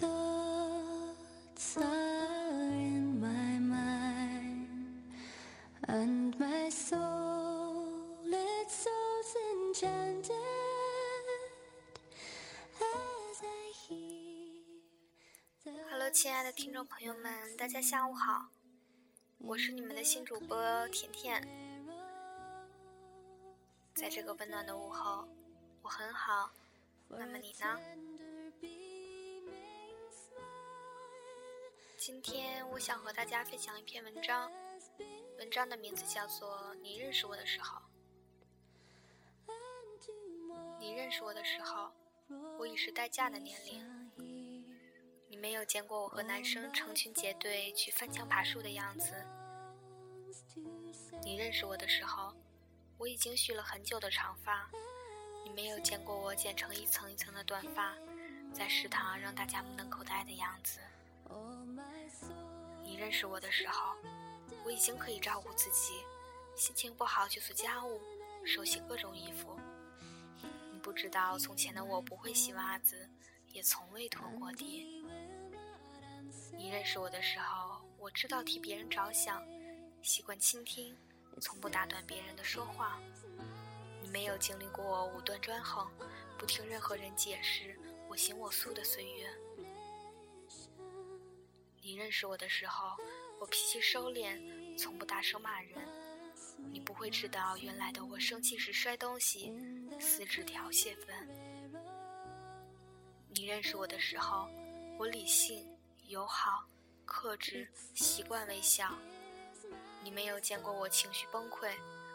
Hello，亲爱的听众朋友们，大家下午好，我是你们的新主播甜甜。在这个温暖的午后，我很好，那么你呢？今天我想和大家分享一篇文章，文章的名字叫做《你认识我的时候》。你认识我的时候，我已是待嫁的年龄。你没有见过我和男生成群结队去翻墙爬树的样子。你认识我的时候，我已经蓄了很久的长发。你没有见过我剪成一层一层的短发，在食堂让大家目瞪口呆的样子。你认识我的时候，我已经可以照顾自己，心情不好就做家务，手洗各种衣服。你不知道从前的我不会洗袜子，也从未拖过地。你认识我的时候，我知道替别人着想，习惯倾听，从不打断别人的说话。你没有经历过我武断专横，不听任何人解释，我行我素的岁月。你认识我的时候，我脾气收敛，从不大声骂人。你不会知道，原来的我生气时摔东西，撕纸条泄愤。你认识我的时候，我理性、友好、克制，习惯微笑。你没有见过我情绪崩溃，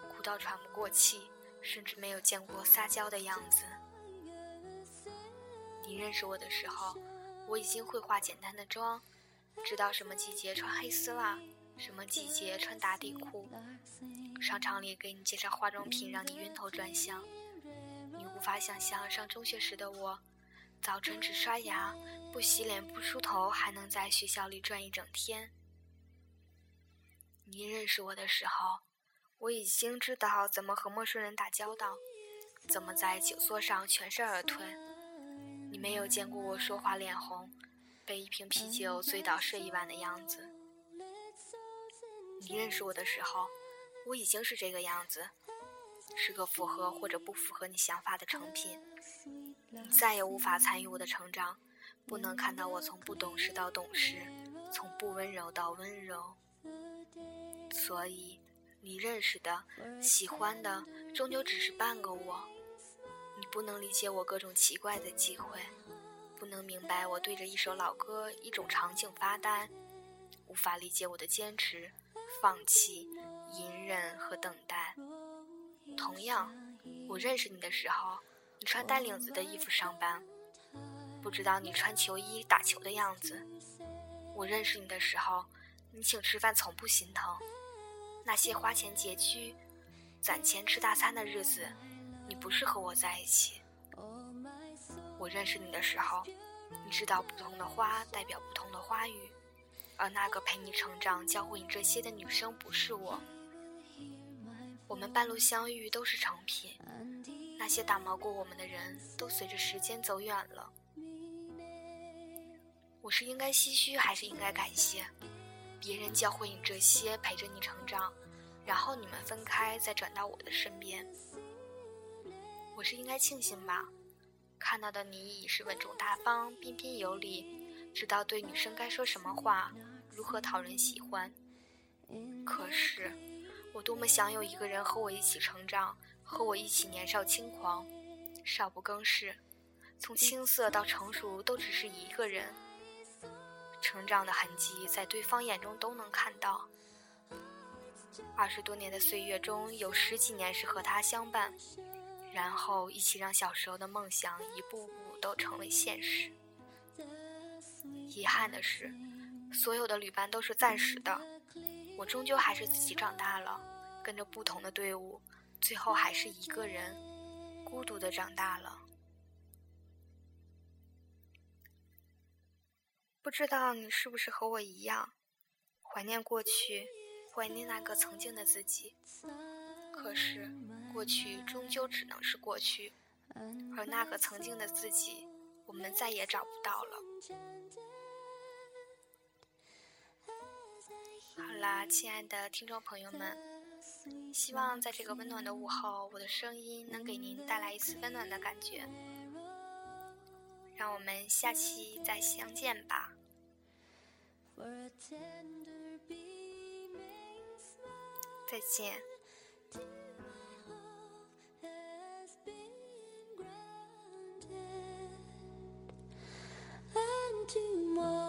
哭到喘不过气，甚至没有见过撒娇的样子。你认识我的时候，我已经会化简单的妆。知道什么季节穿黑丝袜，什么季节穿打底裤。商场里给你介绍化妆品，让你晕头转向。你无法想象上中学时的我，早晨只刷牙，不洗脸，不梳头，还能在学校里转一整天。你认识我的时候，我已经知道怎么和陌生人打交道，怎么在酒桌上全身而退。你没有见过我说话脸红。被一瓶啤酒醉倒睡一晚的样子。你认识我的时候，我已经是这个样子，是个符合或者不符合你想法的成品。你再也无法参与我的成长，不能看到我从不懂事到懂事，从不温柔到温柔。所以，你认识的、喜欢的，终究只是半个我。你不能理解我各种奇怪的机会。不能明白我对着一首老歌、一种场景发呆，无法理解我的坚持、放弃、隐忍和等待。同样，我认识你的时候，你穿带领子的衣服上班，不知道你穿球衣打球的样子。我认识你的时候，你请吃饭从不心疼，那些花钱拮据、攒钱吃大餐的日子，你不是和我在一起。认识你的时候，你知道不同的花代表不同的花语，而那个陪你成长、教会你这些的女生不是我。我们半路相遇都是成品，那些打磨过我们的人都随着时间走远了。我是应该唏嘘还是应该感谢？别人教会你这些，陪着你成长，然后你们分开，再转到我的身边。我是应该庆幸吧？看到的你已是稳重大方、彬彬有礼，知道对女生该说什么话，如何讨人喜欢。可是，我多么想有一个人和我一起成长，和我一起年少轻狂，少不更事，从青涩到成熟都只是一个人。成长的痕迹在对方眼中都能看到。二十多年的岁月中，有十几年是和他相伴。然后一起让小时候的梦想一步步都成为现实。遗憾的是，所有的旅伴都是暂时的，我终究还是自己长大了，跟着不同的队伍，最后还是一个人，孤独的长大了。不知道你是不是和我一样，怀念过去，怀念那个曾经的自己。可是，过去终究只能是过去，而那个曾经的自己，我们再也找不到了。好啦，亲爱的听众朋友们，希望在这个温暖的午后，我的声音能给您带来一丝温暖的感觉。让我们下期再相见吧。再见。tomorrow.